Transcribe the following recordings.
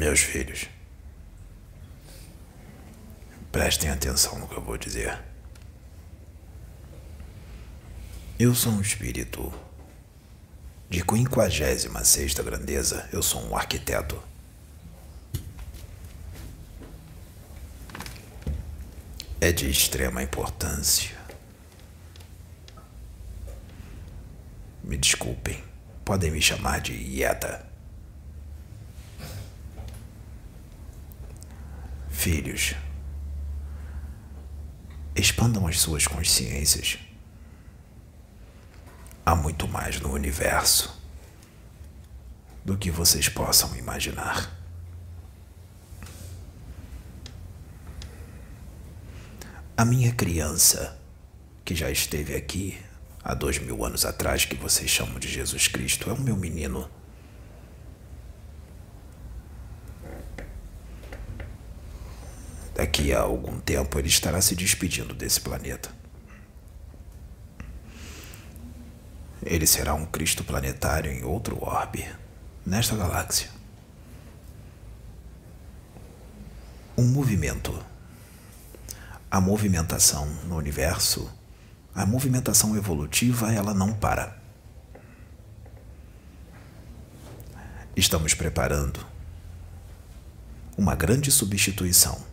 Meus filhos, prestem atenção no que eu vou dizer. Eu sou um espírito de quinquagésima sexta grandeza. Eu sou um arquiteto. É de extrema importância. Me desculpem, podem me chamar de Ieda. Filhos, expandam as suas consciências. Há muito mais no universo do que vocês possam imaginar. A minha criança, que já esteve aqui há dois mil anos atrás, que vocês chamam de Jesus Cristo, é o meu menino. A algum tempo ele estará se despedindo desse planeta. Ele será um Cristo planetário em outro orbe, nesta galáxia. Um movimento. A movimentação no universo, a movimentação evolutiva, ela não para. Estamos preparando uma grande substituição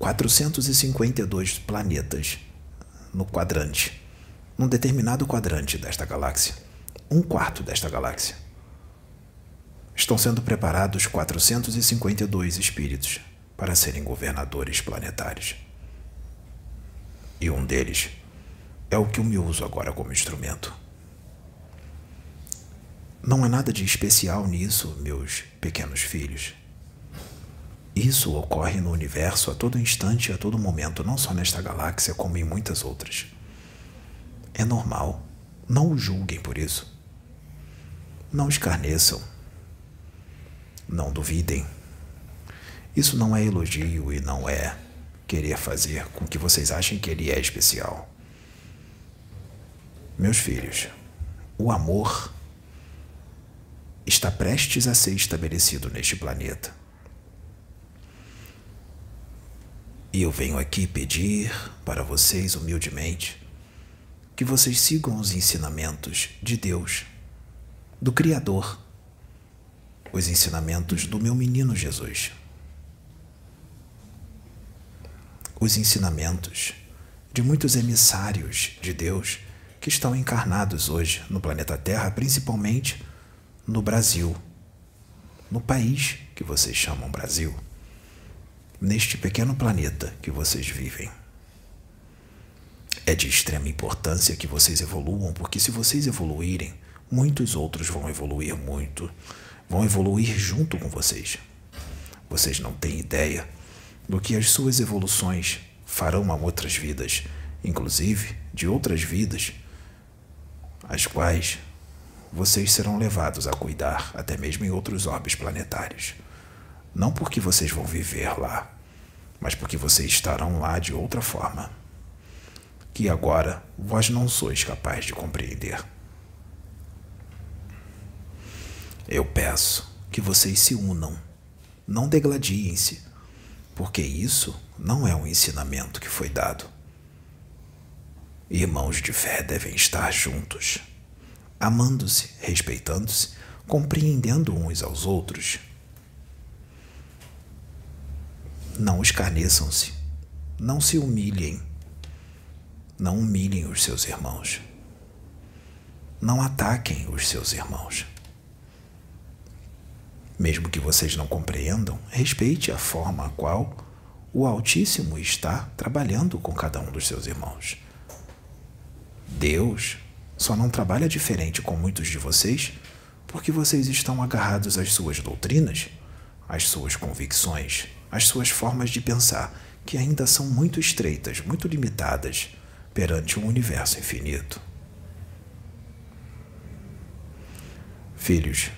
452 planetas no quadrante, num determinado quadrante desta galáxia, um quarto desta galáxia. Estão sendo preparados 452 espíritos para serem governadores planetários. E um deles é o que eu me uso agora como instrumento. Não há nada de especial nisso, meus pequenos filhos. Isso ocorre no universo a todo instante e a todo momento, não só nesta galáxia, como em muitas outras. É normal. Não o julguem por isso. Não escarneçam. Não duvidem. Isso não é elogio e não é querer fazer com que vocês achem que ele é especial. Meus filhos, o amor está prestes a ser estabelecido neste planeta. E eu venho aqui pedir para vocês humildemente que vocês sigam os ensinamentos de Deus, do Criador, os ensinamentos do meu menino Jesus, os ensinamentos de muitos emissários de Deus que estão encarnados hoje no planeta Terra, principalmente no Brasil, no país que vocês chamam Brasil neste pequeno planeta que vocês vivem. É de extrema importância que vocês evoluam, porque se vocês evoluírem, muitos outros vão evoluir muito, vão evoluir junto com vocês. Vocês não têm ideia do que as suas evoluções farão a outras vidas, inclusive de outras vidas, as quais vocês serão levados a cuidar até mesmo em outros orbes planetários. Não porque vocês vão viver lá, mas porque vocês estarão lá de outra forma, que agora vós não sois capaz de compreender. Eu peço que vocês se unam, não degladiem-se, porque isso não é um ensinamento que foi dado. Irmãos de fé devem estar juntos, amando-se, respeitando-se, compreendendo uns aos outros Não escarneçam-se. Não se humilhem. Não humilhem os seus irmãos. Não ataquem os seus irmãos. Mesmo que vocês não compreendam, respeite a forma a qual o Altíssimo está trabalhando com cada um dos seus irmãos. Deus só não trabalha diferente com muitos de vocês porque vocês estão agarrados às suas doutrinas, às suas convicções as suas formas de pensar, que ainda são muito estreitas, muito limitadas perante um universo infinito. Filhos,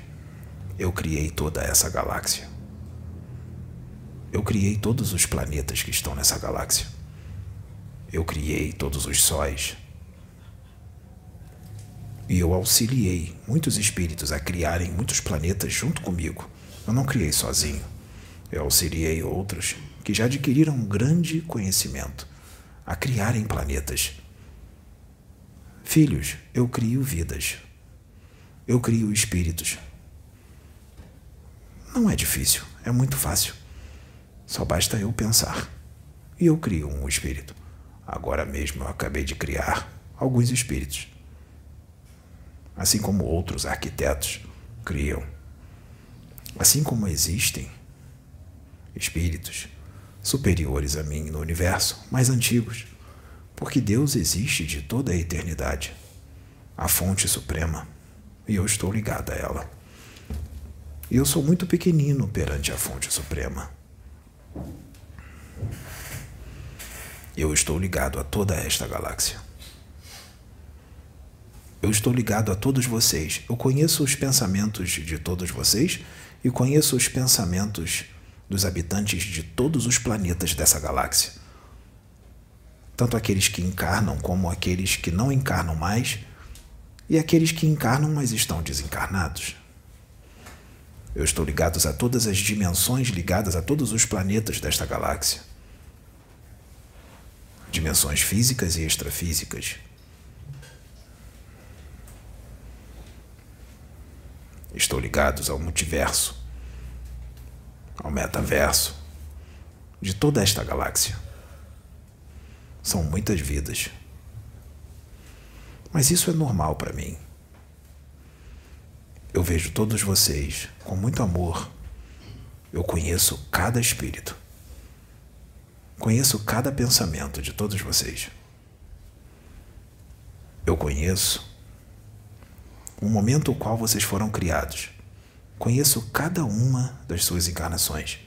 eu criei toda essa galáxia. Eu criei todos os planetas que estão nessa galáxia. Eu criei todos os sóis. E eu auxiliei muitos espíritos a criarem muitos planetas junto comigo Eu não criei sozinho. Eu auxiliei outros que já adquiriram grande conhecimento a criarem planetas. Filhos, eu crio vidas. Eu crio espíritos. Não é difícil, é muito fácil. Só basta eu pensar. E eu crio um espírito. Agora mesmo eu acabei de criar alguns espíritos. Assim como outros arquitetos criam. Assim como existem espíritos superiores a mim no universo, mais antigos, porque Deus existe de toda a eternidade, a fonte suprema, e eu estou ligado a ela. E eu sou muito pequenino perante a fonte suprema. Eu estou ligado a toda esta galáxia. Eu estou ligado a todos vocês. Eu conheço os pensamentos de todos vocês e conheço os pensamentos dos habitantes de todos os planetas dessa galáxia. Tanto aqueles que encarnam como aqueles que não encarnam mais e aqueles que encarnam, mas estão desencarnados. Eu estou ligado a todas as dimensões ligadas a todos os planetas desta galáxia. Dimensões físicas e extrafísicas. Estou ligado ao multiverso ao metaverso de toda esta galáxia. São muitas vidas. Mas isso é normal para mim. Eu vejo todos vocês com muito amor. Eu conheço cada espírito. Conheço cada pensamento de todos vocês. Eu conheço o momento no qual vocês foram criados. Conheço cada uma das suas encarnações.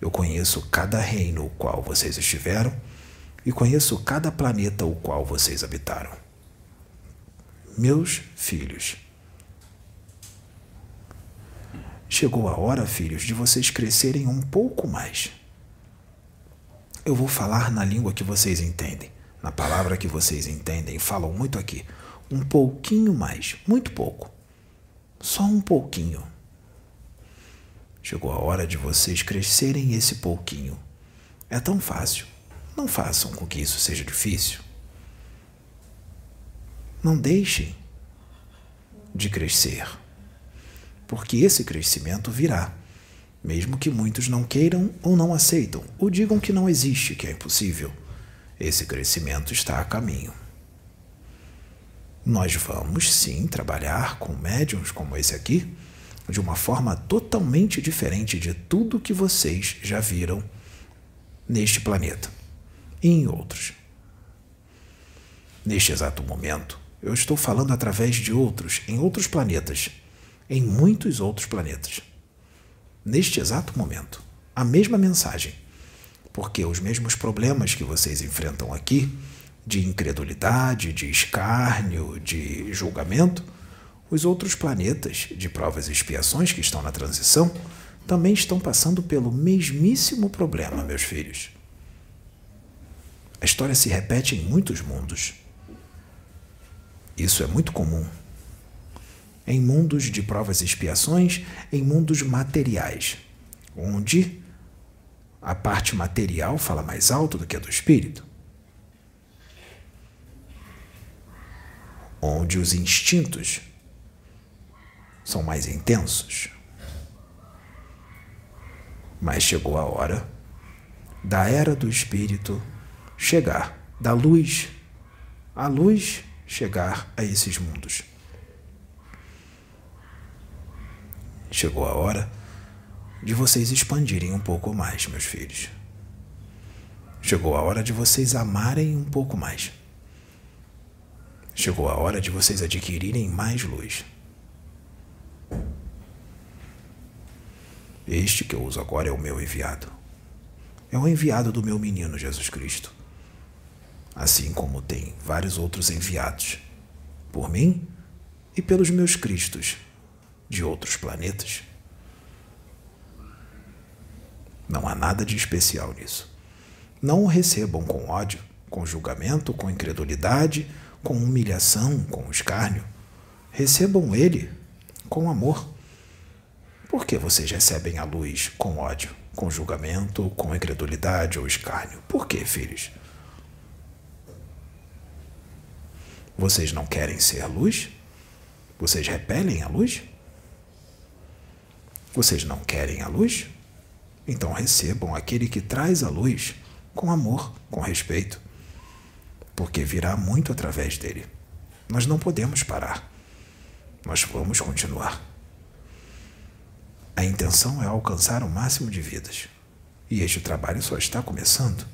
Eu conheço cada reino o qual vocês estiveram e conheço cada planeta o qual vocês habitaram. Meus filhos. Chegou a hora, filhos, de vocês crescerem um pouco mais. Eu vou falar na língua que vocês entendem, na palavra que vocês entendem, falam muito aqui. Um pouquinho mais, muito pouco. Só um pouquinho. Chegou a hora de vocês crescerem esse pouquinho. É tão fácil. Não façam com que isso seja difícil. Não deixem de crescer, porque esse crescimento virá, mesmo que muitos não queiram ou não aceitam, ou digam que não existe, que é impossível. Esse crescimento está a caminho. Nós vamos sim trabalhar com médiums como esse aqui de uma forma totalmente diferente de tudo que vocês já viram neste planeta e em outros. Neste exato momento, eu estou falando através de outros, em outros planetas, em muitos outros planetas. Neste exato momento, a mesma mensagem, porque os mesmos problemas que vocês enfrentam aqui, de incredulidade, de escárnio, de julgamento, os outros planetas de provas e expiações que estão na transição também estão passando pelo mesmíssimo problema, meus filhos. A história se repete em muitos mundos. Isso é muito comum. Em mundos de provas e expiações, em mundos materiais, onde a parte material fala mais alto do que a do espírito. Onde os instintos são mais intensos. Mas chegou a hora da era do espírito chegar, da luz, a luz chegar a esses mundos. Chegou a hora de vocês expandirem um pouco mais, meus filhos. Chegou a hora de vocês amarem um pouco mais. Chegou a hora de vocês adquirirem mais luz. Este que eu uso agora é o meu enviado. É o enviado do meu menino Jesus Cristo. Assim como tem vários outros enviados por mim e pelos meus Cristos de outros planetas. Não há nada de especial nisso. Não o recebam com ódio, com julgamento, com incredulidade, com humilhação, com escárnio. Recebam ele com amor Por que vocês recebem a luz com ódio, com julgamento, com incredulidade ou escárnio? Por que, filhos? Vocês não querem ser luz? Vocês repelem a luz? Vocês não querem a luz? Então recebam aquele que traz a luz com amor, com respeito, porque virá muito através dele. Nós não podemos parar. Nós vamos continuar. A intenção é alcançar o máximo de vidas. E este trabalho só está começando.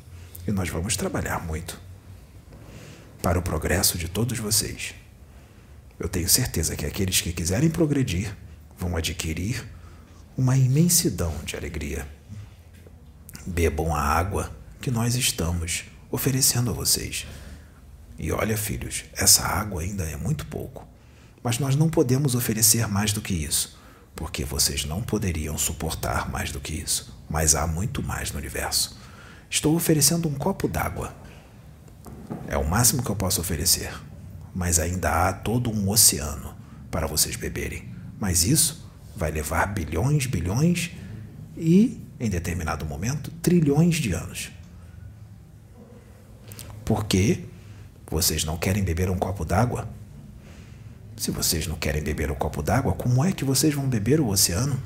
E nós vamos trabalhar muito para o progresso de todos vocês. Eu tenho certeza que aqueles que quiserem progredir vão adquirir uma imensidão de alegria. Bebam a água que nós estamos oferecendo a vocês. E olha, filhos, essa água ainda é muito pouco, mas nós não podemos oferecer mais do que isso, porque vocês não poderiam suportar mais do que isso, mas há muito mais no universo. Estou oferecendo um copo d'água. É o máximo que eu posso oferecer, mas ainda há todo um oceano para vocês beberem. Mas isso vai levar bilhões, bilhões e, em determinado momento, trilhões de anos. Por que vocês não querem beber um copo d'água? Se vocês não querem beber um copo d'água, como é que vocês vão beber o oceano?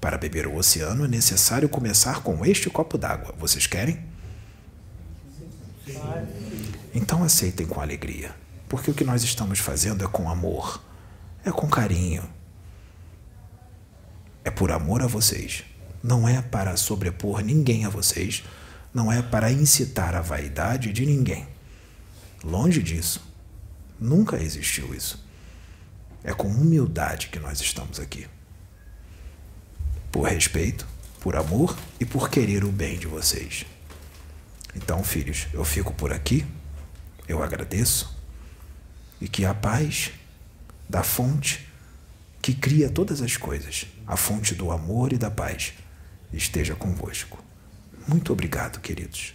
Para beber o oceano é necessário começar com este copo d'água. Vocês querem? Então aceitem com alegria, porque o que nós estamos fazendo é com amor, é com carinho, é por amor a vocês. Não é para sobrepor ninguém a vocês. Não é para incitar a vaidade de ninguém. Longe disso. Nunca existiu isso. É com humildade que nós estamos aqui. Por respeito, por amor e por querer o bem de vocês. Então, filhos, eu fico por aqui. Eu agradeço. E que a paz da fonte que cria todas as coisas, a fonte do amor e da paz, esteja convosco. Muito obrigado, queridos.